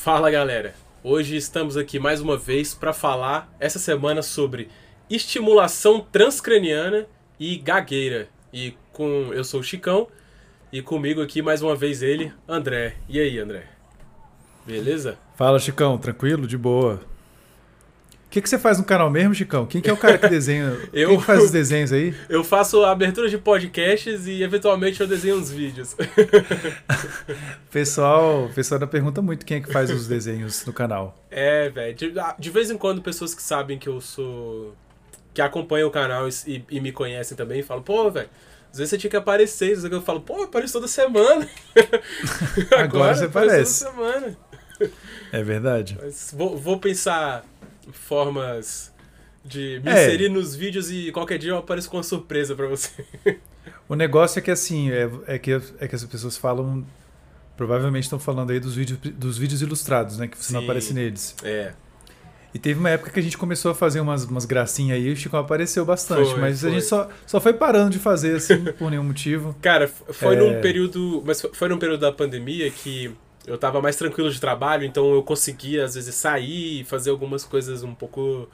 Fala galera, hoje estamos aqui mais uma vez para falar essa semana sobre estimulação transcraniana e gagueira. E com eu sou o Chicão e comigo aqui mais uma vez ele, André. E aí, André? Beleza? Fala, Chicão, tranquilo, de boa. O que, que você faz no canal mesmo, Chicão? Quem que é o cara que desenha? Eu- Quem que faz os desenhos aí? Eu faço abertura de podcasts e eventualmente eu desenho uns vídeos. Pessoal, pessoal ainda pergunta muito quem é que faz os desenhos no canal. É, velho. De, ah, de vez em quando, pessoas que sabem que eu sou. que acompanham o canal e, e me conhecem também falam, pô, velho. Às vezes você tinha que aparecer, às vezes eu falo, pô, eu apareço toda semana. Agora você eu apareço aparece. Toda semana. É verdade. Mas vou, vou pensar formas de me É. inserir nos vídeos e qualquer dia eu apareço com uma surpresa pra você. O negócio é que assim, é, é que, é que as pessoas falam. Provavelmente estão falando aí dos vídeos, dos vídeos ilustrados, né? Que você não Sim. aparece neles. É. E teve uma época que a gente começou a fazer umas, umas gracinhas aí e o Chicão apareceu bastante. Foi, mas foi. a gente só, só foi parando de fazer, assim, por nenhum motivo. Cara, foi É. num período. Mas foi num período da pandemia que eu tava mais tranquilo de trabalho, então eu conseguia, às vezes, sair e fazer algumas coisas um pouco.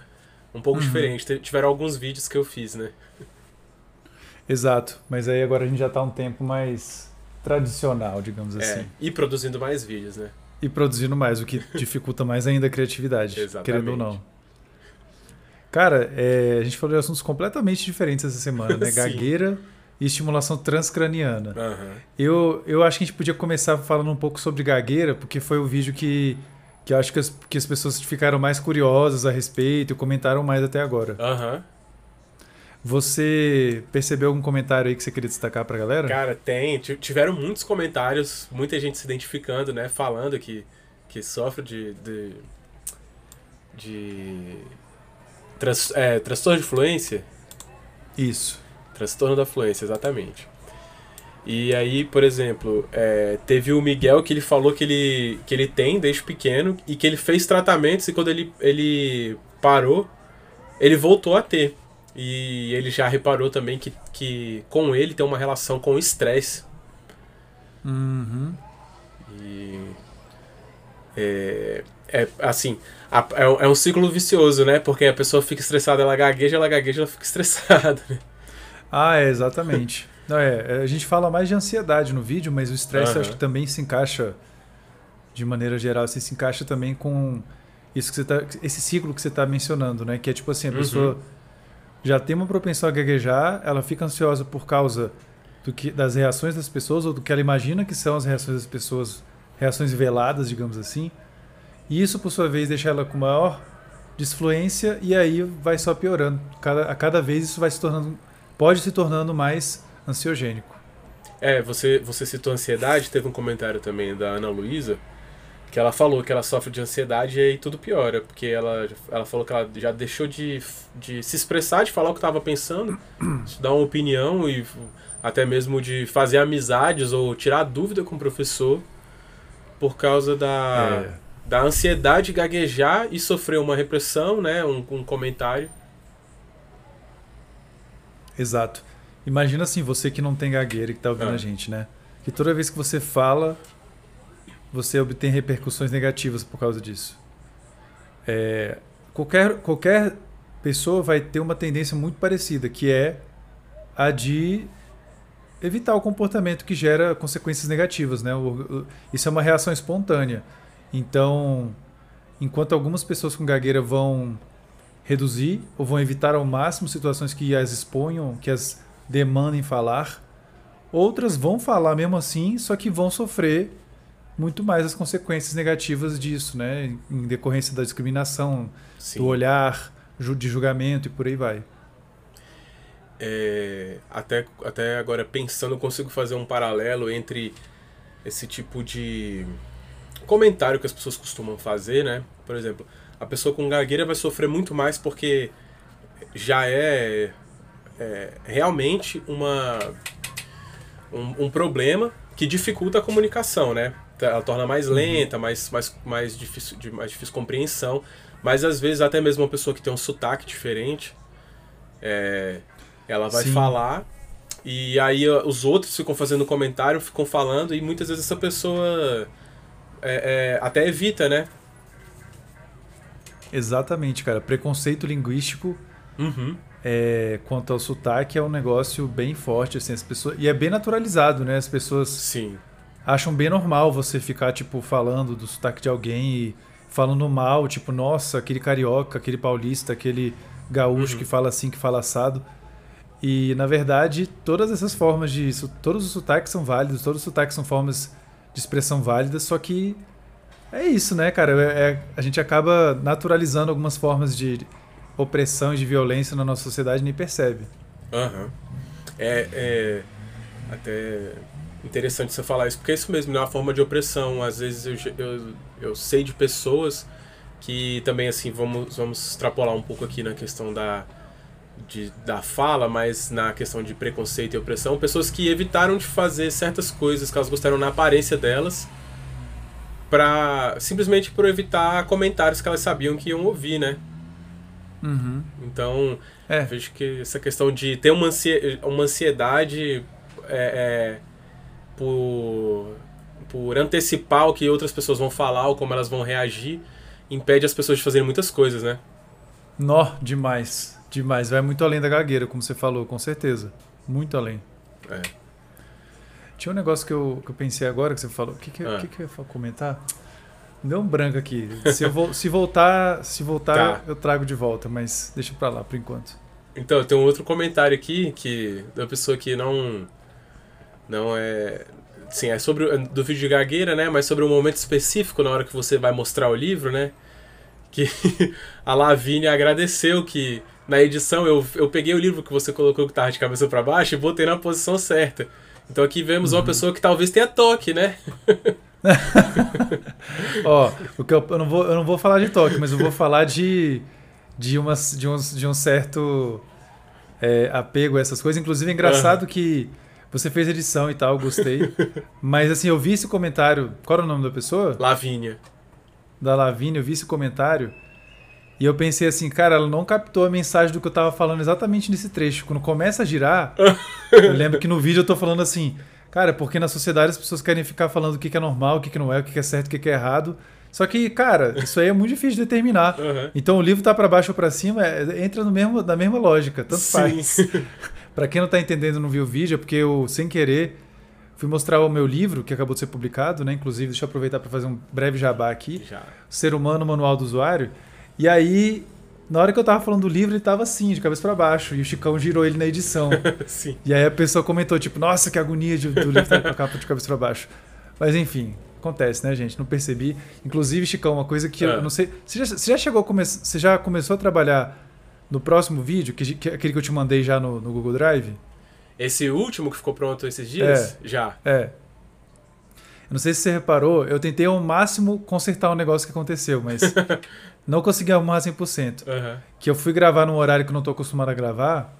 um pouco Uhum. diferentes. Te- Tiveram alguns vídeos que eu fiz, né? Exato. Mas aí agora a gente já tá um tempo mais tradicional, digamos assim. É, e produzindo mais vídeos, né? E produzindo mais, o que dificulta mais ainda a criatividade, Exatamente. querendo ou não. Cara, é, a gente falou de assuntos completamente diferentes essa semana, né? Gagueira e estimulação transcraniana. Aham. Eu, eu acho que a gente podia começar falando um pouco sobre gagueira, porque foi o vídeo que, que eu acho que as, que as pessoas ficaram mais curiosas a respeito e comentaram mais até agora. Aham. Você percebeu algum comentário aí que você queria destacar pra galera? Cara, tem. Ti- Tiveram muitos comentários, muita gente se identificando, né? Falando que, que sofre de. de. de trans- é, transtorno de fluência. Isso. Transtorno da fluência, exatamente. E aí, por exemplo, é, teve o Miguel que ele falou que ele, que ele tem desde pequeno e que ele fez tratamentos e quando ele, ele parou, ele voltou a ter. E ele já reparou também que, que com ele tem uma relação com o estresse. Uhum. E. É, é assim, a- é, um- é um ciclo vicioso, né? Porque a pessoa fica estressada, ela gagueja, ela gagueja, ela fica estressada. né? Ah, é, exatamente. Não, é, a gente fala mais de ansiedade no vídeo, mas o estresse eu Aham. acho que também se encaixa, de maneira geral, assim, se encaixa também com isso que você tá, esse ciclo que você está mencionando, né? Que é tipo assim, a Uhum. pessoa já tem uma propensão a gaguejar, ela fica ansiosa por causa do que, das reações das pessoas, ou do que ela imagina que são as reações das pessoas, reações veladas, digamos assim. E isso, por sua vez, deixa ela com maior disfluência e aí vai só piorando. Cada, a cada vez isso vai se tornando, pode se tornando mais ansiogênico. É, você, você citou ansiedade, teve um comentário também da Ana Luísa, que ela falou que ela sofre de ansiedade e aí tudo piora, porque ela, ela falou que ela já deixou de, de se expressar, de falar o que estava pensando, de dar uma opinião e até mesmo de fazer amizades ou tirar dúvida com o professor por causa da, É. da ansiedade de gaguejar e sofrer uma repressão, né, um, um comentário. Exato. Imagina assim, você que não tem gagueira e que tá ouvindo Ah. a gente, né? Que toda vez que você fala, você obtém repercussões negativas por causa disso. É, qualquer, qualquer pessoa vai ter uma tendência muito parecida, que é a de evitar o comportamento que gera consequências negativas, né? Isso é uma reação espontânea. Então, enquanto algumas pessoas com gagueira vão reduzir ou vão evitar ao máximo situações que as exponham, que as demandem falar, outras vão falar mesmo assim, só que vão sofrer muito mais as consequências negativas disso, né? Em decorrência da discriminação, Sim. do olhar, de julgamento e por aí vai. É, até, até agora pensando, eu consigo fazer um paralelo entre esse tipo de comentário que as pessoas costumam fazer, né? Por exemplo, a pessoa com gagueira vai sofrer muito mais porque já é, é realmente uma um, um problema que dificulta a comunicação, né? Ela torna mais lenta, mais, mais, mais, difícil, de mais difícil compreensão. Mas às vezes até mesmo uma pessoa que tem um sotaque diferente, é, ela vai Sim. falar e aí os outros ficam fazendo comentário, ficam falando e muitas vezes essa pessoa é, é, até evita, né? Exatamente, cara. Preconceito linguístico Uhum. é, quanto ao sotaque é um negócio bem forte, assim, as pessoas. E é bem naturalizado, né? As pessoas Sim. acham bem normal você ficar, tipo, falando do sotaque de alguém e falando mal, tipo, nossa, aquele carioca, aquele paulista, aquele gaúcho Uhum. que fala assim, que fala assado. E, na verdade, todas essas formas de. Todos os sotaques são válidos, todos os sotaques são formas de expressão válidas, só que é isso, né, cara? É- é- a gente acaba naturalizando algumas formas de opressão e de violência na nossa sociedade e nem percebe. Aham. É, é até interessante você falar isso, porque é isso mesmo, né? Uma forma de opressão. Às vezes eu, eu, eu sei de pessoas que também, assim, vamos, vamos extrapolar um pouco aqui na questão da, de, da fala, mas na questão de preconceito e opressão, pessoas que evitaram de fazer certas coisas que elas gostaram na aparência delas, pra, simplesmente por evitar comentários que elas sabiam que iam ouvir, né? Então, É. vejo que essa questão de ter uma, ansie- uma ansiedade é, é, por, por antecipar o que outras pessoas vão falar ou como elas vão reagir, impede as pessoas de fazerem muitas coisas, né? Nó, demais. Demais. Vai muito além da gagueira, como você falou, com certeza. Muito além. É. Tinha um negócio que eu, que eu pensei agora que você falou. O que, que, Ah. que, que eu ia comentar? Me Deu um branco aqui. Se, eu vol- se voltar, se voltar Tá. eu trago de volta, mas deixa pra lá por enquanto. Então, tem um outro comentário aqui que da pessoa que não não é sim, é sobre o- do vídeo de gagueira, né, mas sobre um momento específico na hora que você vai mostrar o livro, né? Que a Lavínia agradeceu que na edição eu, eu peguei o livro que você colocou que tava de cabeça para baixo e botei na posição certa. Então aqui vemos uma pessoa que talvez tenha toque, né? Ó, o que eu, eu não vou, eu não vou falar de toque, mas eu vou falar de de, umas, de, uns, de um certo é, apego a essas coisas. Inclusive é engraçado que você fez edição e tal, gostei. mas assim, eu vi esse comentário. Qual era o nome da pessoa? Lavínia. da Lavínia, eu vi esse comentário e eu pensei assim, cara, ela não captou a mensagem do que eu tava falando exatamente nesse trecho. Quando começa a girar, eu lembro que no vídeo eu tô falando assim, cara, porque na sociedade as pessoas querem ficar falando o que que é normal, o que que não é, o que que é certo, o que que é errado. Só que, cara, isso aí é muito difícil de determinar. Aham. Então o livro tá pra baixo ou pra cima, é- entra no mesmo, na mesma lógica, tanto faz. Pra quem não tá entendendo, não viu o vídeo, é porque eu, sem querer, fui mostrar o meu livro, que acabou de ser publicado, né? Inclusive, deixa eu aproveitar para fazer um breve jabá aqui. Já. Ser Humano, Manual do Usuário. E aí, na hora que eu tava falando do livro, ele tava assim, de cabeça para baixo. E o Chicão girou ele na edição. Sim. e aí a pessoa comentou, tipo, nossa, que agonia de, do livro estar com a capa de cabeça para baixo. Mas enfim, acontece, né, gente? Não percebi. Inclusive, Chicão, uma coisa que Ah. eu não sei. Você já, você já chegou a come... Você já começou a trabalhar no próximo vídeo, que, que- aquele que eu te mandei já no, no Google Drive? Esse último que ficou pronto esses dias? Já. É. Eu não sei se você reparou, eu tentei ao máximo consertar um negócio que aconteceu, mas não consegui arrumar 100%. Aham. Que eu fui gravar num horário que eu não tô acostumado a gravar,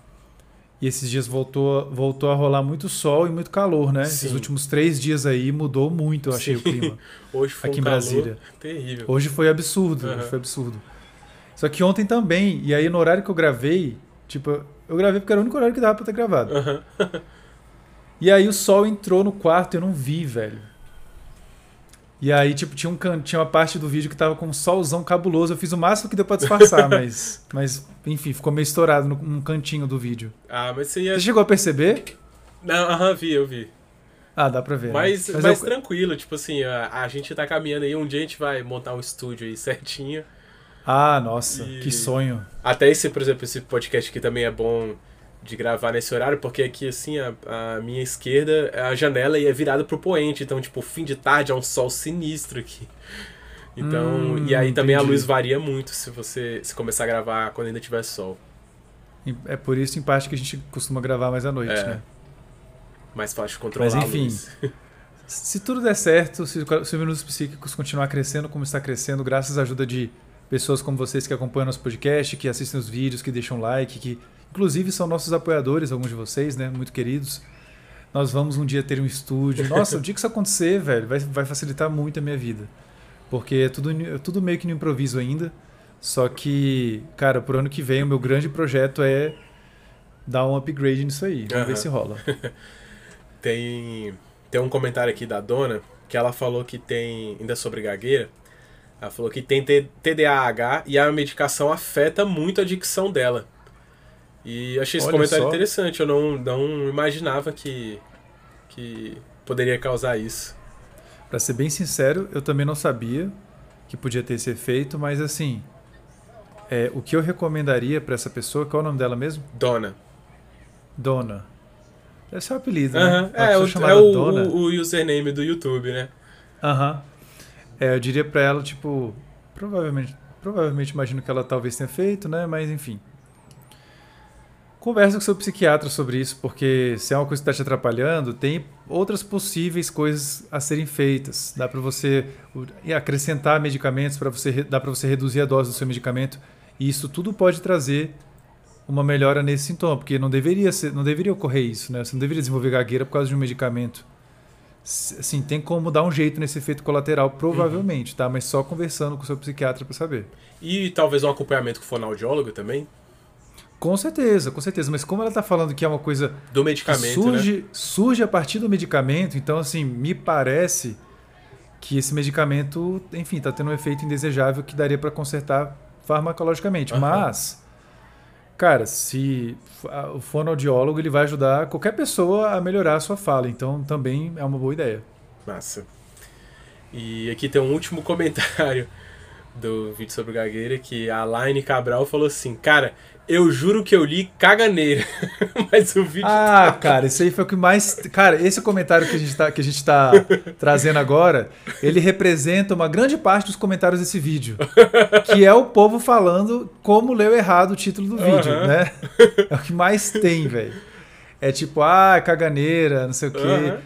e esses dias voltou, voltou a rolar muito sol e muito calor, né? Esses Sim. últimos três dias aí mudou muito, eu achei, Sim. o clima. Hoje foi Aqui um em Brasília. terrível. Hoje foi absurdo, Aham. hoje foi absurdo. Só que ontem também, e aí no horário que eu gravei, tipo, eu gravei porque era o único horário que dava pra ter gravado. Aham. E aí o sol entrou no quarto e eu não vi, velho. E aí, tipo, tinha, um can... tinha uma parte do vídeo que tava com um solzão cabuloso. Eu fiz o máximo que deu pra disfarçar, mas, mas, enfim, ficou meio estourado no- num cantinho do vídeo. Ah, mas você ia. Você chegou a perceber? Não, aham, vi, eu vi. Ah, dá pra ver. né? Mas, Mas mas eu- tranquilo, tipo assim, a, a gente tá caminhando aí, um dia a gente vai montar um estúdio aí certinho. Ah, nossa, E- que sonho. Até esse, por exemplo, esse podcast aqui também é bom de gravar nesse horário, porque aqui, assim, a, a minha esquerda, a janela e é virada pro poente, então, tipo, fim de tarde é um sol sinistro aqui. Então, Hum, e aí também a entendi. luz varia muito se você se começar a gravar quando ainda tiver sol. É por isso, em parte, que a gente costuma gravar mais à noite, É. né? Mais fácil de controlar Mas, a enfim. Se tudo der certo, se o se o Minutos Psíquicos continuar crescendo como está crescendo, graças à ajuda de pessoas como vocês que acompanham nosso podcast, que assistem os vídeos, que deixam like, que inclusive são nossos apoiadores, alguns de vocês, né? Muito queridos. Nós vamos um dia ter um estúdio. Nossa, o dia que isso acontecer, velho, vai, vai facilitar muito a minha vida. Porque é tudo, é tudo meio que no improviso ainda. Só que, cara, pro ano que vem, o meu grande projeto é dar um upgrade nisso aí. Vamos ver Aham. se rola. Tem, tem um comentário aqui da dona que ela falou que tem, ainda sobre gagueira, ela falou que tem TDAH e a medicação afeta muito a dicção dela. E achei esse Olha comentário só. interessante, eu não, não imaginava que, que poderia causar isso. Pra ser bem sincero, eu também não sabia que podia ter esse efeito, mas assim, é, o que eu recomendaria pra essa pessoa, qual é o nome dela mesmo? Dona. Dona. Deve ser o apelido, Aham, né? Uma É, o, chamada é o, Dona. o, o username do YouTube, né? Aham. É, eu diria pra ela, tipo, provavelmente, provavelmente imagino que ela talvez tenha feito, né? Mas enfim. Conversa com seu psiquiatra sobre isso, porque se é uma coisa que está te atrapalhando, tem outras possíveis coisas a serem feitas. Dá para você o- acrescentar medicamentos, para você dá para você reduzir a dose do seu medicamento, e isso tudo pode trazer uma melhora nesse sintoma, porque não deveria ser, não deveria ocorrer isso, né? Você não deveria desenvolver gagueira por causa de um medicamento. Assim, tem como dar um jeito nesse efeito colateral, provavelmente, tá? Mas só conversando com o seu psiquiatra para saber. E talvez um acompanhamento com fonoaudiólogo também, Com certeza, com certeza. Mas como ela está falando que é uma coisa do medicamento, né? surge, surge a partir do medicamento, então assim, me parece que esse medicamento, enfim, está tendo um efeito indesejável que daria para consertar farmacologicamente. Aham. Mas, cara, se o fonoaudiólogo ele vai ajudar qualquer pessoa a melhorar a sua fala, então também é uma boa ideia. Massa. E aqui tem um último comentário do vídeo sobre gagueira que a Line Cabral falou assim: Cara, eu juro que eu li caganeira. Mas o vídeo. Ah, cara, isso aí foi o que mais. Cara, esse comentário que a gente tá, que a gente tá trazendo agora, ele representa uma grande parte dos comentários desse vídeo. Que é o povo falando como leu errado o título do vídeo, Aham. né? É o que mais tem, velho. É tipo, ah, caganeira, não sei o quê. Aham.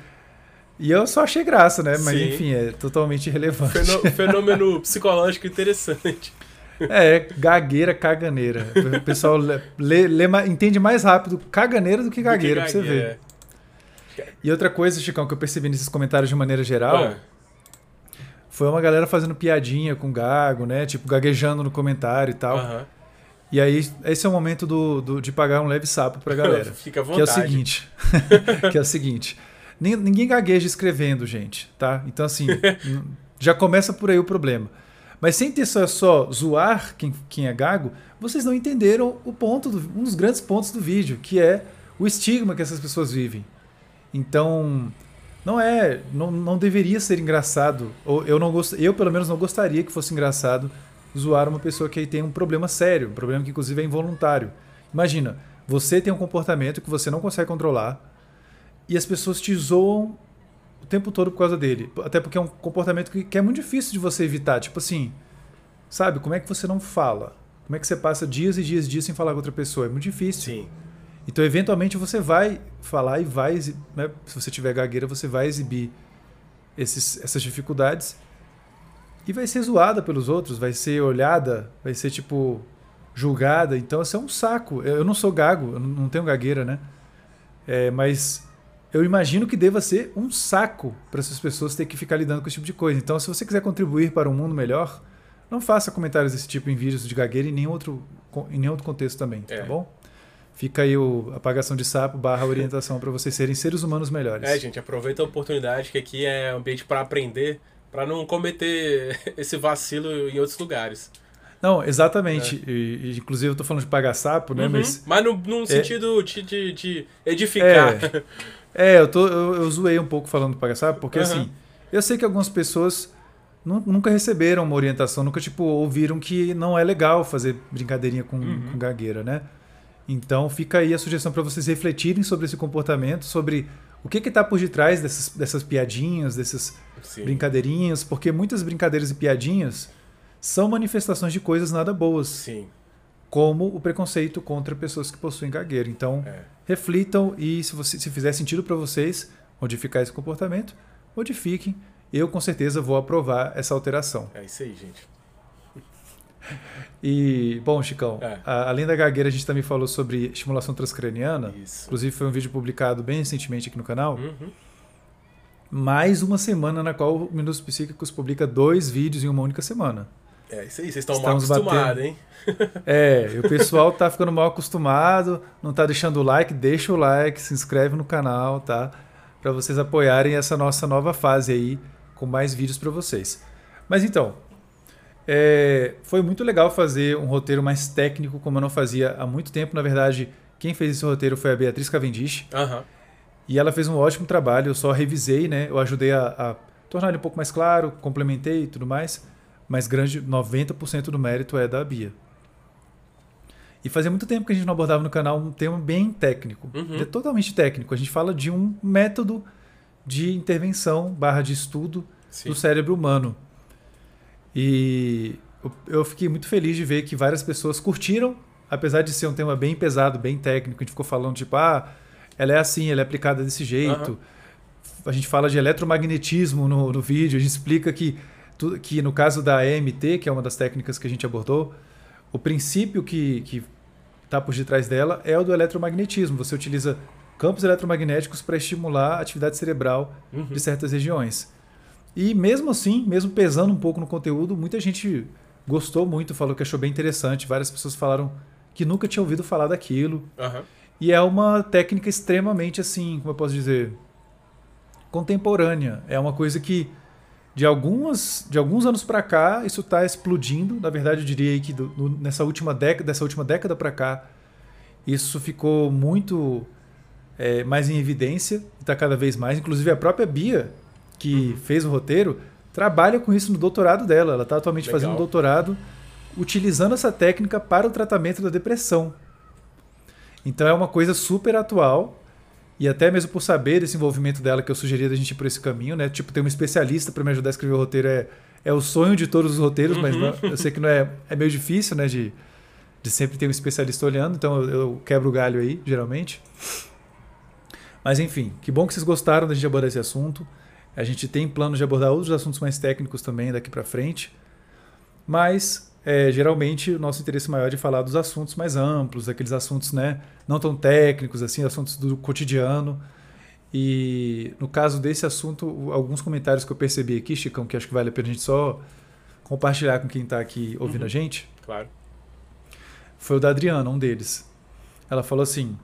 E eu só achei graça, né? Mas Sim. enfim, é totalmente irrelevante. Fenô- fenômeno psicológico interessante. É, gagueira, caganeira. O pessoal lê, lê- entende mais rápido caganeira do que gagueira, Do que pra você ver. gagueira. E outra coisa, Chicão, que eu percebi nesses comentários de maneira geral, Ah, foi uma galera fazendo piadinha com gago, né? Tipo, gaguejando no comentário e tal. aham. E aí, esse é o momento do, do- de pagar um leve sapo pra galera. Fica à que é o vontade. seguinte. que é o seguinte. nin- Ninguém gagueja escrevendo, gente, tá? Então, assim, já começa por aí o problema. Mas sem ter só, só zoar quem, quem é gago, vocês não entenderam o ponto, do- um dos grandes pontos do vídeo, que é o estigma que essas pessoas vivem. Então, não é, não, não deveria ser engraçado, ou eu não gost, eu pelo menos não gostaria que fosse engraçado zoar uma pessoa que tem um problema sério, um problema que inclusive é involuntário. Imagina, você tem um comportamento que você não consegue controlar e as pessoas te zoam tempo todo por causa dele, até porque é um comportamento que, que é muito difícil de você evitar, tipo assim, sabe, como é que você não fala? Como é que você passa dias e dias e dias sem falar com outra pessoa? É muito difícil. Sim. Então, eventualmente, você vai falar e vai, né, se você tiver gagueira, você vai exibir esses, essas dificuldades e vai ser zoada pelos outros, vai ser olhada, vai ser, tipo, julgada. Então, isso é um saco. Eu não sou gago, eu não- não tenho gagueira, né? É, mas eu imagino que deva ser um saco para essas pessoas ter que ficar lidando com esse tipo de coisa. Então, se você quiser contribuir para um mundo melhor, não faça comentários desse tipo em vídeos de gagueira e em nenhum outro, em nenhum outro contexto também, É. tá bom? Fica aí o apagação de sapo barra orientação para vocês serem seres humanos melhores. É, gente, aproveita a oportunidade que aqui é ambiente para aprender, para não cometer esse vacilo em outros lugares. Não, exatamente. E, e, inclusive eu tô falando de pagar sapo, né? Uhum. Mas Mas no, num sentido de, de, de edificar. É, eu, tô, eu, eu zoei um pouco falando do pagar sapo, porque Aham. assim, eu sei que algumas pessoas nu- nunca receberam uma orientação, nunca tipo ouviram que não é legal fazer brincadeirinha com, Uhum. com gagueira, né? Então fica aí a sugestão para vocês refletirem sobre esse comportamento, sobre o que está por detrás dessas, dessas piadinhas, dessas Sim. brincadeirinhas, porque muitas brincadeiras e piadinhas são manifestações de coisas nada boas, Sim. Como o preconceito contra pessoas que possuem gagueira. Então, É. reflitam e se, você, se fizer sentido para vocês modificar esse comportamento, modifiquem. Eu com certeza vou aprovar essa alteração. É isso aí, gente. E, bom, Chicão, É. a- além da gagueira, a gente também falou sobre estimulação transcraniana. Isso. Inclusive, foi um vídeo publicado bem recentemente aqui no canal. Uhum. Mais uma semana na qual o Minutos Psíquicos publica dois vídeos em uma única semana. É isso aí, vocês estão mal Estamos acostumados, hein? É, o pessoal tá ficando mal acostumado, não tá deixando o like, deixa o like, se inscreve no canal, tá? Para vocês apoiarem essa nossa nova fase aí com mais vídeos para vocês. Mas então, é, foi muito legal fazer um roteiro mais técnico, como eu não fazia há muito tempo. Na verdade, quem fez esse roteiro foi a Beatriz Cavendish. Aham. E ela fez um ótimo trabalho, eu só revisei, né? Eu ajudei a, a tornar ele um pouco mais claro, complementei e tudo mais. Mas grande 90% do mérito é da Bia. E fazia muito tempo que a gente não abordava no canal um tema bem técnico. Uhum. É totalmente técnico. A gente fala de um método de intervenção barra de estudo Sim. do cérebro humano. E eu- fiquei muito feliz de ver que várias pessoas curtiram, apesar de ser um tema bem pesado, bem técnico. A gente ficou falando, tipo, ah, ela é assim, ela é aplicada desse jeito. Aham. A gente fala de eletromagnetismo no, no vídeo, a gente explica que, que no caso da EMT, que é uma das técnicas que a gente abordou, o princípio que está por detrás dela é o do eletromagnetismo. Você utiliza campos eletromagnéticos para estimular a atividade cerebral Uhum. de certas regiões. E mesmo assim, mesmo pesando um pouco no conteúdo, muita gente gostou muito, falou que achou bem interessante. Várias pessoas falaram que nunca tinham ouvido falar daquilo. Aham. E é uma técnica extremamente assim, como eu posso dizer, contemporânea. É uma coisa que de algumas de alguns anos para cá isso está explodindo. Na verdade, eu diria que do- no- nessa última década, dessa última década para cá, isso ficou muito é, mais em evidência está cada vez mais. Inclusive a própria Bia, que fez o roteiro, trabalha com isso no doutorado dela. Ela está atualmente Legal. fazendo um doutorado utilizando essa técnica para o tratamento da depressão. Então é uma coisa super atual. E até mesmo por saber desse envolvimento dela, que eu sugeria da gente ir por esse caminho, né? Tipo, ter um especialista para me ajudar a escrever o roteiro é, é o sonho de todos os roteiros, mas Uhum. não- eu sei que não é, é meio difícil, né? De, de sempre ter um especialista olhando, então eu, eu quebro o galho aí, geralmente. Mas enfim, que bom que vocês gostaram da gente abordar esse assunto. A gente tem planos de abordar outros assuntos mais técnicos também daqui para frente. Mas é, geralmente o nosso interesse maior é de falar dos assuntos mais amplos, aqueles assuntos né, não tão técnicos, assim, assuntos do cotidiano. E no caso desse assunto, alguns comentários que eu percebi aqui, Chicão, que acho que vale a pena a gente só compartilhar com quem está aqui ouvindo Uhum. a gente, Claro. foi o da Adriana, um deles. Ela falou assim: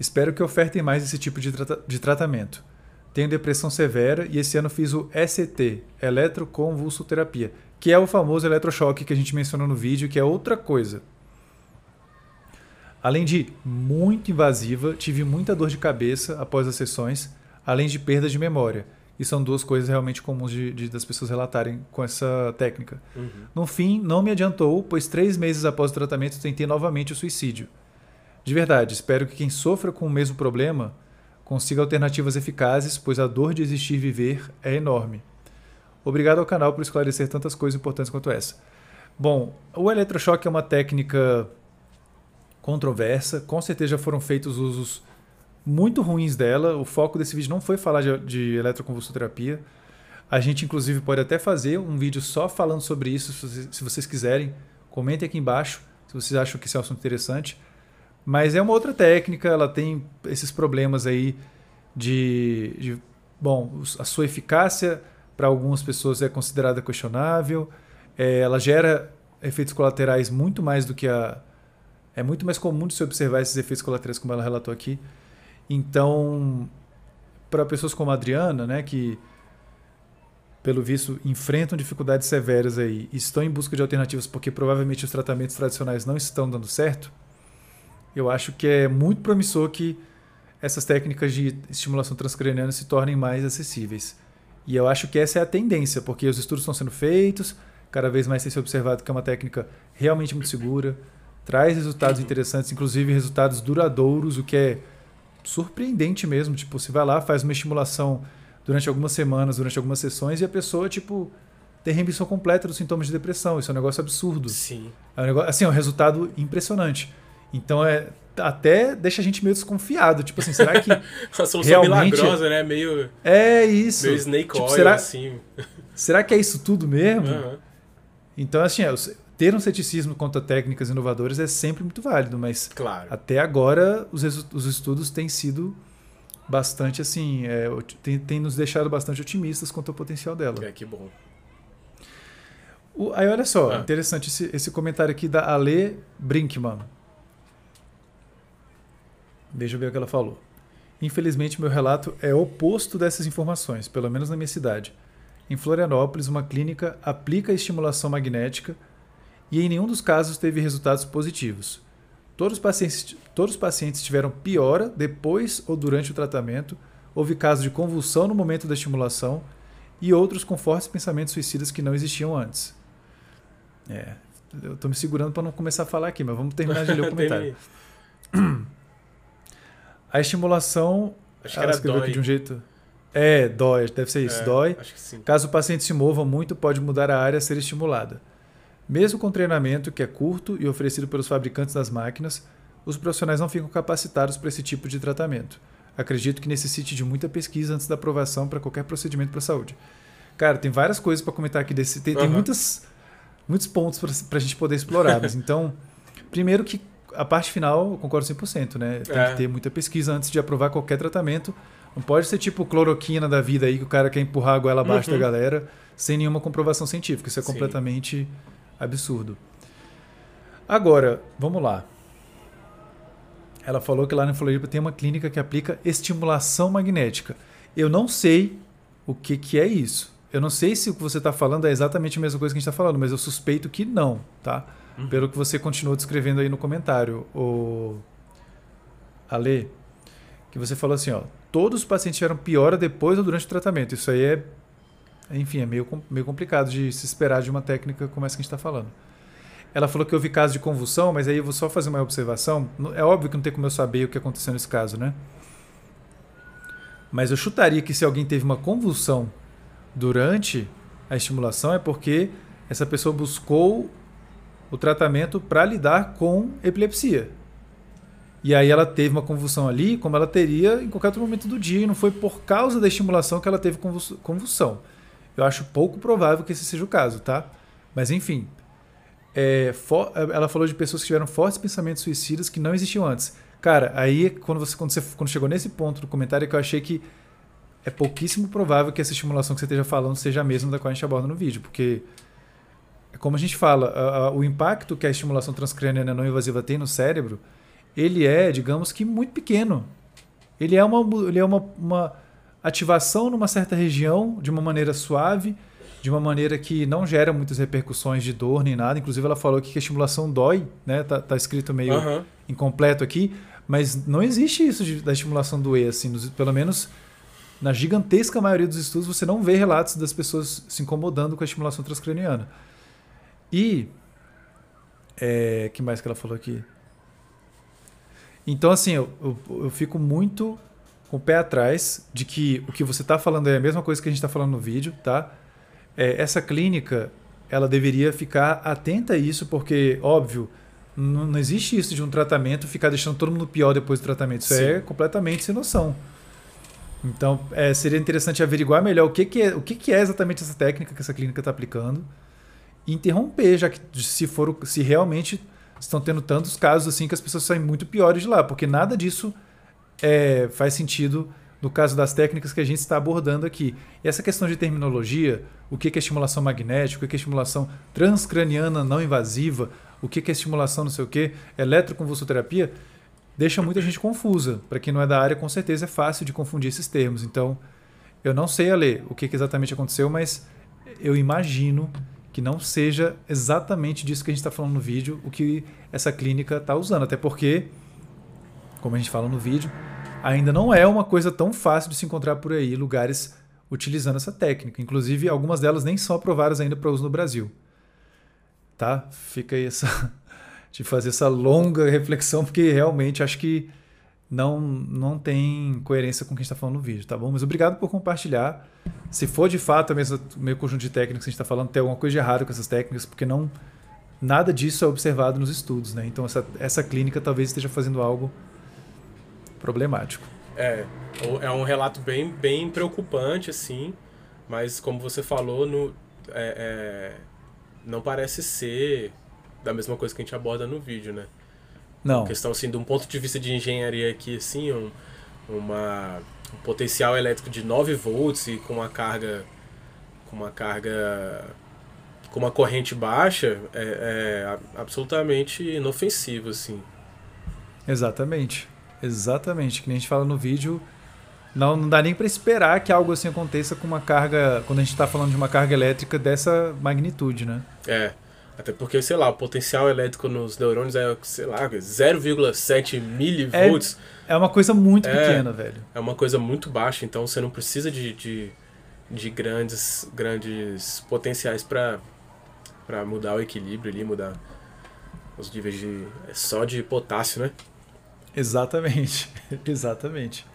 Espero que ofertem mais esse tipo de, trata- de tratamento. Tenho depressão severa e esse ano fiz o ECT, eletroconvulsoterapia, que é o famoso eletrochoque que a gente mencionou no vídeo, que é outra coisa. Além de muito invasiva, tive muita dor de cabeça após as sessões, além de perda de memória. E são duas coisas realmente comuns de, de- das pessoas relatarem com essa técnica. Uhum. No fim, não me adiantou, pois três meses após o tratamento tentei novamente o suicídio. De verdade, espero que quem sofra com o mesmo problema consiga alternativas eficazes, pois a dor de existir e viver é enorme. Obrigado ao canal por esclarecer tantas coisas importantes quanto essa. Bom, o eletrochoque é uma técnica controversa, com certeza já foram feitos usos muito ruins dela. O foco desse vídeo não foi falar de, de eletroconvulsoterapia. A gente, inclusive, pode até fazer um vídeo só falando sobre isso, se vocês, se vocês quiserem. Comentem aqui embaixo se vocês acham que esse é um assunto interessante. Mas é uma outra técnica, ela tem esses problemas aí de. de bom, a sua eficácia para algumas pessoas é considerada questionável. É, ela gera efeitos colaterais muito mais do que a. É muito mais comum de se observar esses efeitos colaterais, como ela relatou aqui. Então, para pessoas como a Adriana, né, que pelo visto enfrentam dificuldades severas aí estão em busca de alternativas porque provavelmente os tratamentos tradicionais não estão dando certo, eu acho que é muito promissor que essas técnicas de estimulação transcraniana se tornem mais acessíveis. E eu acho que essa é a tendência, porque os estudos estão sendo feitos, cada vez mais tem se observado que é uma técnica realmente muito segura, traz resultados interessantes, inclusive resultados duradouros, o que é surpreendente mesmo. Tipo, você vai lá, faz uma estimulação durante algumas semanas, durante algumas sessões, e a pessoa, tipo, tem remissão completa dos sintomas de depressão. Isso é um negócio absurdo. Sim. É um negócio, assim, é um resultado impressionante. Então é até deixa a gente meio desconfiado, tipo assim, será que Uma solução Realmente- milagrosa, né? Meio, é isso? meio Snake Tipo, Oil, será, assim. será que é isso tudo mesmo? Aham. Então assim, é, ter um ceticismo contra técnicas inovadoras é sempre muito válido, mas Claro. até agora os, os estudos têm sido bastante assim, é, tem, tem nos deixado bastante otimistas quanto ao potencial dela. É, que bom. O- aí olha só, Ah. interessante esse, esse comentário aqui da Ale Brinkman. Deixa eu ver o que ela falou. Infelizmente, meu relato é oposto dessas informações, pelo menos na minha cidade. Em Florianópolis, uma clínica aplica estimulação magnética e em nenhum dos casos teve resultados positivos. Todos os pacientes, todos os pacientes tiveram piora depois ou durante o tratamento, houve casos de convulsão no momento da estimulação e outros com fortes pensamentos suicidas que não existiam antes. É, eu estou me segurando para não começar a falar aqui, mas vamos terminar de ler o comentário. A estimulação. Acho que era dói. de um jeito. É, dói, deve ser isso, É, dói. Acho que sim. Caso o paciente se mova muito, pode mudar a área a ser estimulada. Mesmo com treinamento que é curto e oferecido pelos fabricantes das máquinas, os profissionais não ficam capacitados para esse tipo de tratamento. Acredito que necessite de muita pesquisa antes da aprovação para qualquer procedimento para a saúde. Cara, tem várias coisas para comentar aqui desse. Tem, tem Aham. muitas, muitos pontos para a gente poder explorar. Mas então, primeiro que a parte final, eu concordo 100%, né? Tem É. que ter muita pesquisa antes de aprovar qualquer tratamento. Não pode ser tipo cloroquina da vida aí, que o cara quer empurrar a goela abaixo Uhum. da galera, sem nenhuma comprovação científica. Isso é Sim. completamente absurdo. Agora, vamos lá. Ela falou que lá na Floripa tem uma clínica que aplica estimulação magnética. Eu não sei o que, que é isso. Eu não sei se o que você está falando é exatamente a mesma coisa que a gente está falando, mas eu suspeito que não, tá? Uhum. Pelo que você continuou descrevendo aí no comentário, o Ale, que você falou assim, ó, todos os pacientes tiveram piora depois ou durante o tratamento. Isso aí é, enfim, é meio, meio complicado de se esperar de uma técnica como essa que a gente está falando. Ela falou que houve caso de convulsão, mas aí eu vou só fazer uma observação. É óbvio que não tem como eu saber o que aconteceu nesse caso, né? Mas eu chutaria que se alguém teve uma convulsão durante a estimulação é porque essa pessoa buscou o tratamento para lidar com epilepsia. E aí ela teve uma convulsão ali, como ela teria em qualquer outro momento do dia, e não foi por causa da estimulação que ela teve convuls- convulsão. Eu acho pouco provável que esse seja o caso, tá? Mas enfim, é, ela falou de pessoas que tiveram fortes pensamentos suicidas que não existiam antes. Cara, aí quando você, quando você quando chegou nesse ponto do comentário é que eu achei que é pouquíssimo provável que essa estimulação que você esteja falando seja a mesma da qual a gente aborda no vídeo, porque é como a gente fala, a- a- o impacto que a estimulação transcraniana não invasiva tem no cérebro, ele é, digamos que muito pequeno. Ele é uma, ele é uma, uma ativação numa certa região de uma maneira suave, de uma maneira que não gera muitas repercussões de dor nem nada. Inclusive ela falou aqui que a estimulação dói, né? Tá, tá escrito meio Aham. incompleto aqui, mas não existe isso de- da estimulação do E, assim, nos- pelo menos na gigantesca maioria dos estudos você não vê relatos das pessoas se incomodando com a estimulação transcraniana. E é, que mais que ela falou aqui? Então assim, eu, eu, eu fico muito com o pé atrás de que o que você está falando é a mesma coisa que a gente está falando no vídeo, tá? É, essa clínica ela deveria ficar atenta a isso, porque, óbvio, não, não existe isso de um tratamento ficar deixando todo mundo pior depois do tratamento. Isso Sim. é completamente sem noção. Então, é, seria interessante averiguar melhor o que, que, é, o que, que é exatamente essa técnica que essa clínica está aplicando interromper, já que se, for, se realmente estão tendo tantos casos assim que as pessoas saem muito piores de lá, porque nada disso é, faz sentido no caso das técnicas que a gente está abordando aqui. E essa questão de terminologia, o que é estimulação magnética, o que é estimulação transcraniana não invasiva, o que que é estimulação não sei o que, eletroconvulsoterapia, deixa muita gente confusa. Para quem não é da área, com certeza é fácil de confundir esses termos. Então, eu não sei, Ale, o que, que exatamente aconteceu, mas eu imagino que não seja exatamente disso que a gente está falando no vídeo, o que essa clínica está usando. Até porque, como a gente fala no vídeo, ainda não é uma coisa tão fácil de se encontrar por aí lugares utilizando essa técnica. Inclusive, algumas delas nem são aprovadas ainda para uso no Brasil. Tá? Fica aí essa de fazer essa longa reflexão, porque realmente acho que não, não tem coerência com o que a gente está falando no vídeo, tá bom? Mas obrigado por compartilhar. Se for de fato o meio conjunto de técnicas que a gente está falando, tem alguma coisa de errado com essas técnicas, porque não nada disso é observado nos estudos, né? Então essa, essa clínica talvez esteja fazendo algo problemático. É, é um relato bem, bem preocupante, assim, mas como você falou, no, é- é, não parece ser da mesma coisa que a gente aborda no vídeo, né? Não. questão assim, de um ponto de vista de engenharia aqui, assim, um, uma, um potencial elétrico de 9 volts e com uma carga com uma carga com uma corrente baixa é, é absolutamente inofensivo, assim. Exatamente. Exatamente, que nem a gente fala no vídeo, não, não dá nem para esperar que algo assim aconteça com uma carga, quando a gente está falando de uma carga elétrica dessa magnitude, né? É. Até porque, sei lá, o potencial elétrico nos neurônios é, sei lá, 0,7 milivolts. É, é uma coisa muito é, pequena, velho. É uma coisa muito baixa, então você não precisa de, de, de grandes, grandes potenciais para mudar o equilíbrio ali, mudar os níveis de. É só de potássio, né? Exatamente. Exatamente.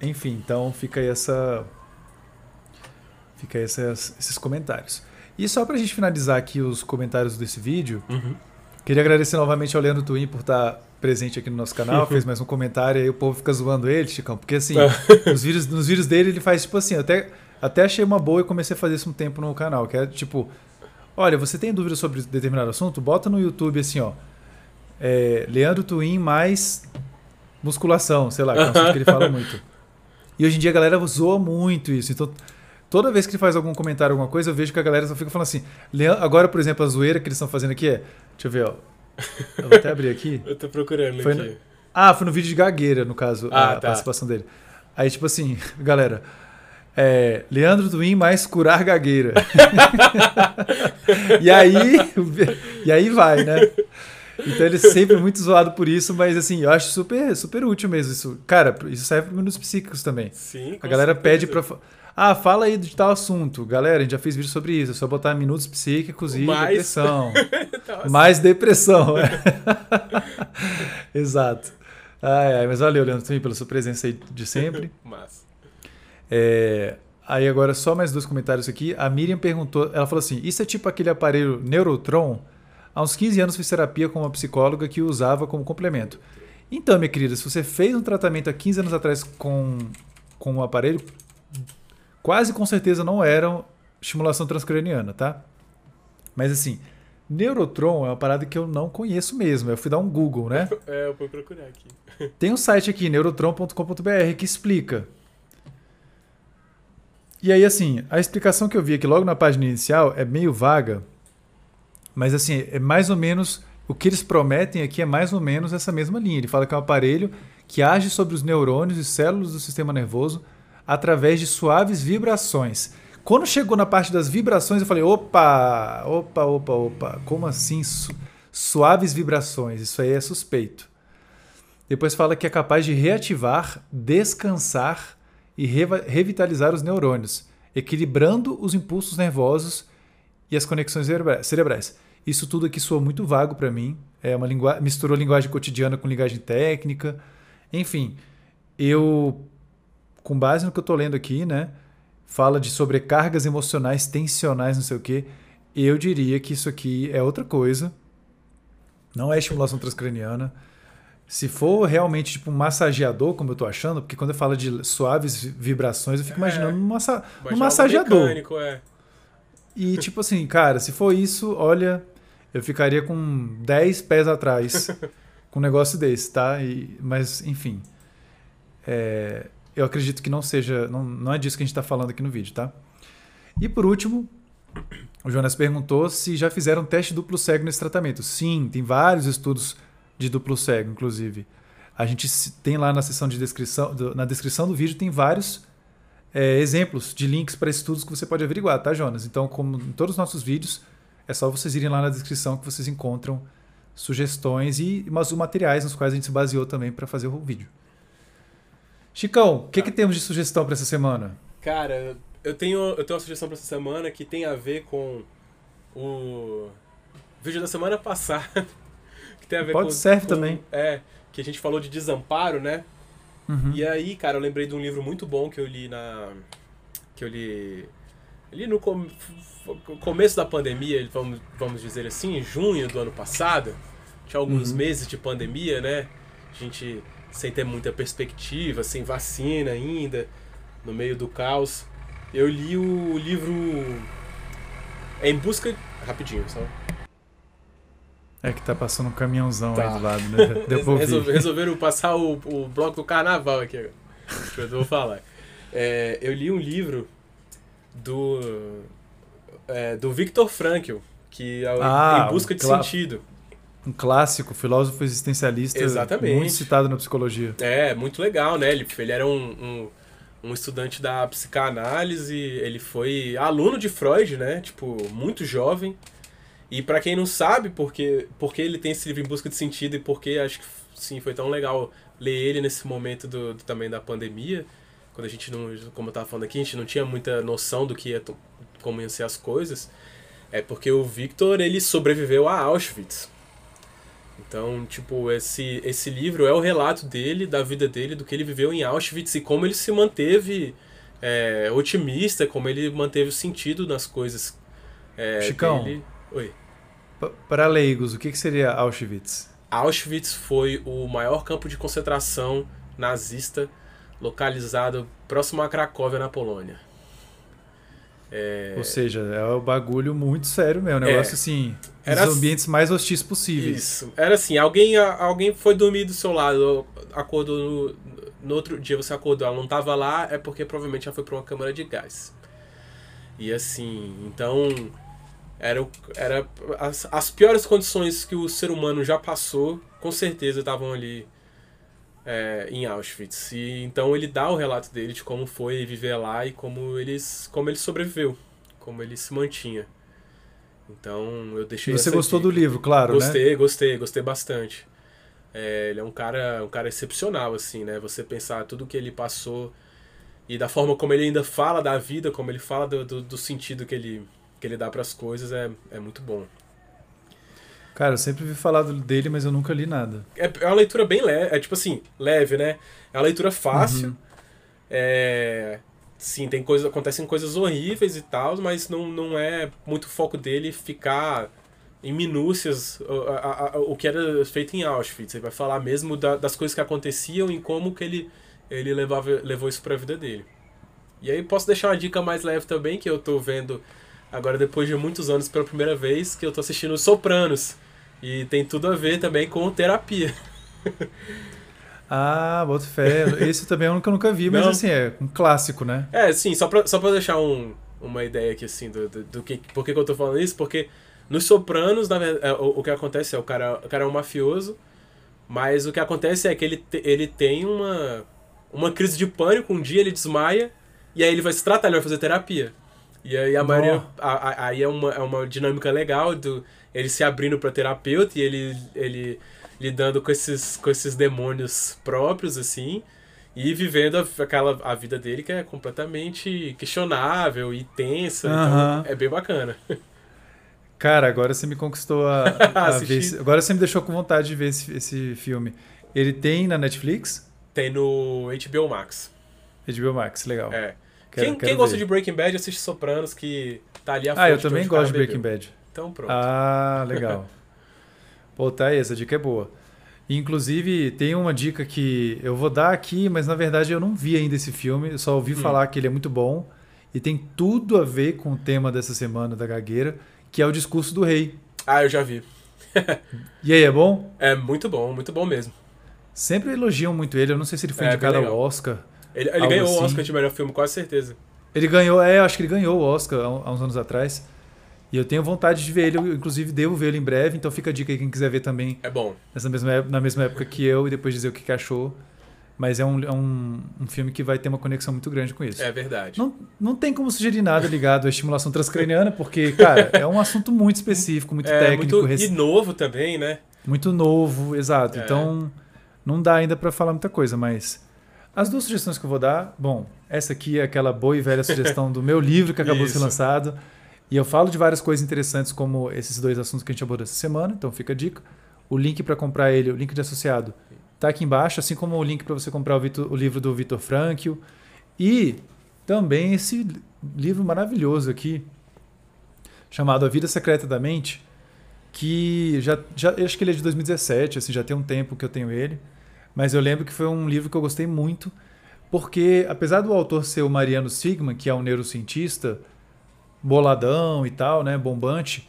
Enfim, então fica aí essa. Fica aí essas, esses comentários. E só pra gente finalizar aqui os comentários desse vídeo, uhum. queria agradecer novamente ao Leandro Twin por estar presente aqui no nosso canal, fez mais um comentário e aí o povo fica zoando ele, Chicão, porque assim, nos, vídeos, nos vídeos dele ele faz tipo assim, até, até achei uma boa e comecei a fazer isso um tempo no canal, que é tipo, olha, você tem dúvida sobre determinado assunto? Bota no YouTube assim, ó, é, Leandro Twin mais musculação, sei lá, que é um assunto que ele fala muito. E hoje em dia a galera zoa muito isso, então Toda vez que ele faz algum comentário, alguma coisa, eu vejo que a galera só fica falando assim. Agora, por exemplo, a zoeira que eles estão fazendo aqui é. Deixa eu ver, ó. Eu vou até abrir aqui. eu tô procurando foi aqui. No... Ah, foi no vídeo de gagueira, no caso, ah, a tá. participação dele. Aí, tipo assim, galera. É, Leandro Twin mais curar gagueira. e aí. E aí vai, né? Então ele é sempre muito zoado por isso, mas assim, eu acho super, super útil mesmo isso. Cara, isso serve para minutos psíquicos também. Sim, a galera certeza. pede para ah, fala aí de tal assunto. Galera, a gente já fez vídeo sobre isso. É só botar minutos psíquicos e Mais... depressão. Mais depressão. É. Exato. Ai, ai, mas valeu, Leandro, também pela sua presença aí de sempre. Massa. É, aí agora só mais dois comentários aqui. A Miriam perguntou, ela falou assim, isso é tipo aquele aparelho Neurotron? Há uns 15 anos fiz terapia com uma psicóloga que usava como complemento. Então, minha querida, se você fez um tratamento há 15 anos atrás com, com um aparelho, quase com certeza não eram estimulação transcraniana, tá? Mas assim, Neurotron é uma parada que eu não conheço mesmo. Eu fui dar um Google, né? É, eu fui procurar aqui. Tem um site aqui, neurotron.com.br, que explica. E aí, assim, a explicação que eu vi aqui logo na página inicial é meio vaga, mas assim, é mais ou menos. O que eles prometem aqui é mais ou menos essa mesma linha. Ele fala que é um aparelho que age sobre os neurônios e células do sistema nervoso através de suaves vibrações. Quando chegou na parte das vibrações, eu falei: opa, opa, opa, opa, como assim? Su suaves vibrações, isso aí é suspeito. Depois fala que é capaz de reativar, descansar e re revitalizar os neurônios, equilibrando os impulsos nervosos e as conexões cerebrais. Isso tudo aqui soa muito vago para mim. É uma lingu misturou linguagem cotidiana com linguagem técnica. Enfim, eu com base no que eu estou lendo aqui, né, fala de sobrecargas emocionais tensionais, não sei o quê. Eu diria que isso aqui é outra coisa. Não é estimulação transcraniana. Se for realmente tipo um massageador, como eu estou achando, porque quando eu falo de suaves vibrações, eu fico imaginando é, um, massa um massageador. Mecânico, é. E tipo assim, cara, se for isso, olha, eu ficaria com 10 pés atrás com um negócio desse, tá? E, mas, enfim. É, eu acredito que não seja. Não, não é disso que a gente está falando aqui no vídeo, tá? E por último, o Jonas perguntou se já fizeram teste duplo cego nesse tratamento. Sim, tem vários estudos de duplo cego, inclusive. A gente tem lá na seção de descrição, na descrição do vídeo, tem vários é, exemplos de links para estudos que você pode averiguar, tá, Jonas? Então, como em todos os nossos vídeos, é só vocês irem lá na descrição que vocês encontram sugestões e os materiais nos quais a gente se baseou também para fazer o vídeo. Chicão, o que, que temos de sugestão para essa semana? Cara, eu tenho, eu tenho uma sugestão para essa semana que tem a ver com o vídeo da semana passada. Que tem a ver Pode com, serve com, também. É, que a gente falou de desamparo, né? Uhum. E aí, cara, eu lembrei de um livro muito bom que eu li na. que eu li. Ali no com, começo da pandemia, vamos, vamos dizer assim, em junho do ano passado. Tinha alguns Uhum. meses de pandemia, né? A gente sem ter muita perspectiva, sem vacina ainda, no meio do caos. Eu li o livro Em Busca. Rapidinho, só. É que tá passando um caminhãozão Tá. aí do lado, né? Deu pra ouvir. Resolve- resolveram passar o, o bloco do carnaval aqui agora. Eu vou falar. É, eu li um livro do. é, do Viktor Frankl, que é o Ah, Em Busca de claro. Sentido. Um clássico, filósofo existencialista, Exatamente. muito citado na psicologia. É, muito legal, né? Ele, ele era um, um, um estudante da psicanálise, ele foi aluno de Freud, né? Tipo, muito jovem. E para quem não sabe porque, porque ele tem esse livro em busca de sentido e porque acho que sim, foi tão legal ler ele nesse momento do, do também da pandemia, quando a gente não, como eu tava falando aqui, a gente não tinha muita noção do que ia como iam ser as coisas, é porque o Victor ele sobreviveu a Auschwitz. Então, tipo, esse, esse livro é o relato dele, da vida dele, do que ele viveu em Auschwitz e como ele se manteve é, otimista, como ele manteve o sentido nas coisas é, Chicão, dele. Oi. Para leigos, o que, que seria Auschwitz? Auschwitz foi o maior campo de concentração nazista localizado próximo a Cracóvia, na Polônia. É... Ou seja, é um bagulho muito sério mesmo, um negócio é. assim, Era os ambientes mais hostis possíveis. Isso. Era assim, alguém, alguém foi dormir do seu lado, acordou no, no outro dia você acordou, ela não estava lá, é porque provavelmente ela foi para uma câmara de gás. E assim, então era, era as, as piores condições que o ser humano já passou, com certeza estavam ali é, em Auschwitz. E então ele dá o relato dele de como foi viver lá e como, eles, como ele sobreviveu, como ele se mantinha. Então eu deixei. E você gostou do livro, claro, gostei, né? Gostei, gostei, bastante. É, ele é um cara, um cara excepcional, assim, né? Você pensar tudo que ele passou e da forma como ele ainda fala da vida, como ele fala do, do, do sentido que ele, que ele dá para as coisas é, é muito bom. Cara, eu sempre vi falar dele, mas eu nunca li nada. É, é uma leitura bem leve, é tipo assim, leve, né? É uma leitura fácil. Uhum. É, sim, tem coisas, acontecem coisas horríveis e tal, mas não, não é muito foco dele ficar em minúcias o, a, a, o que era feito em Auschwitz. Ele vai falar mesmo da, das coisas que aconteciam e como que ele, ele levava, levou isso para a vida dele. E aí posso deixar uma dica mais leve também, que eu tô vendo agora depois de muitos anos pela primeira vez, que eu tô assistindo Sopranos. E tem tudo a ver também com terapia. ah, boto fé. Esse também é um que eu nunca vi, mas Não. assim, é um clássico, né? É, sim, só pra, só pra deixar um, uma ideia aqui, assim, do, do, do que, por que, eu tô falando isso, porque nos Sopranos, na verdade, é, o, o, que acontece é o cara, o cara é um mafioso, mas o que acontece é que ele, te, ele tem uma, uma crise de pânico, um dia ele desmaia, e aí ele vai se tratar, ele vai fazer terapia. E aí a maioria. Aí é uma, é uma dinâmica legal do ele se abrindo para terapeuta e ele, ele lidando com esses, com esses demônios próprios, assim, e vivendo a, aquela, a vida dele que é completamente questionável e tensa. Uhum. Então é bem bacana. Cara, agora você me conquistou a, a ver. Agora você me deixou com vontade de ver esse, esse filme. Ele tem na Netflix? Tem no HBO Max. HBO Max, legal. É. Quero, quem, quem gosta de Breaking Bad assiste Sopranos, que tá ali a Ah, eu também gosto de Breaking Bad. Então pronto. Ah, legal. Pô, tá aí, essa dica é boa. Inclusive, tem uma dica que eu vou dar aqui, mas na verdade eu não vi ainda esse filme, eu só ouvi hum. falar que ele é muito bom e tem tudo a ver com o tema dessa semana da gagueira, que é o discurso do rei. Ah, eu já vi. e aí, é bom? É muito bom, muito bom mesmo. Sempre elogiam muito ele, eu não sei se ele foi é, indicado ao Oscar. Ele, ele ganhou assim. o Oscar de melhor filme, quase certeza. Ele ganhou, é, acho que ele ganhou o Oscar há uns anos atrás. E eu tenho vontade de ver ele, eu, inclusive devo ver ele em breve, então fica a dica aí quem quiser ver também. É bom. Nessa mesma, na mesma época que eu e depois dizer o que, que achou. Mas é, um, é um, um filme que vai ter uma conexão muito grande com isso. É verdade. Não, não tem como sugerir nada ligado à estimulação transcraniana, porque, cara, é um assunto muito específico, muito é, técnico. Muito, e novo também, né? Muito novo, exato. É. Então, não dá ainda para falar muita coisa, mas as duas sugestões que eu vou dar, bom, essa aqui é aquela boa e velha sugestão do meu livro que acabou de ser lançado. E eu falo de várias coisas interessantes, como esses dois assuntos que a gente abordou essa semana, então fica a dica. O link para comprar ele, o link de associado, está aqui embaixo, assim como o link para você comprar o, o, livro do Vitor Frankl. E também esse livro maravilhoso aqui, chamado A Vida Secreta da Mente, que já, já acho que ele é de 2017, assim, já tem um tempo que eu tenho ele. Mas eu lembro que foi um livro que eu gostei muito, porque apesar do autor ser o Mariano Sigma, que é um neurocientista boladão e tal, né, bombante,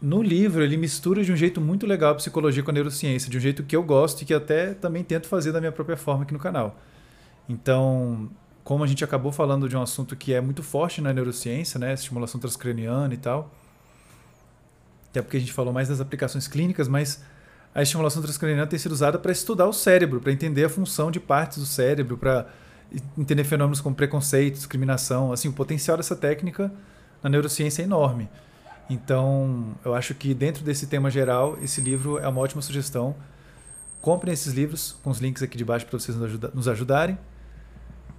no livro ele mistura de um jeito muito legal a psicologia com a neurociência, de um jeito que eu gosto e que até também tento fazer da minha própria forma aqui no canal. Então, como a gente acabou falando de um assunto que é muito forte na neurociência, né, estimulação transcraniana e tal, até porque a gente falou mais das aplicações clínicas, mas a estimulação transcraniana tem sido usada para estudar o cérebro, para entender a função de partes do cérebro, para entender fenômenos como preconceito, discriminação. Assim, o potencial dessa técnica na neurociência é enorme. Então, eu acho que dentro desse tema geral, esse livro é uma ótima sugestão. Comprem esses livros com os links aqui de baixo para vocês nos ajudarem.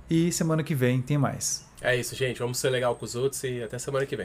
E semana que vem tem mais. É isso, gente. Vamos ser legal com os outros e até semana que vem.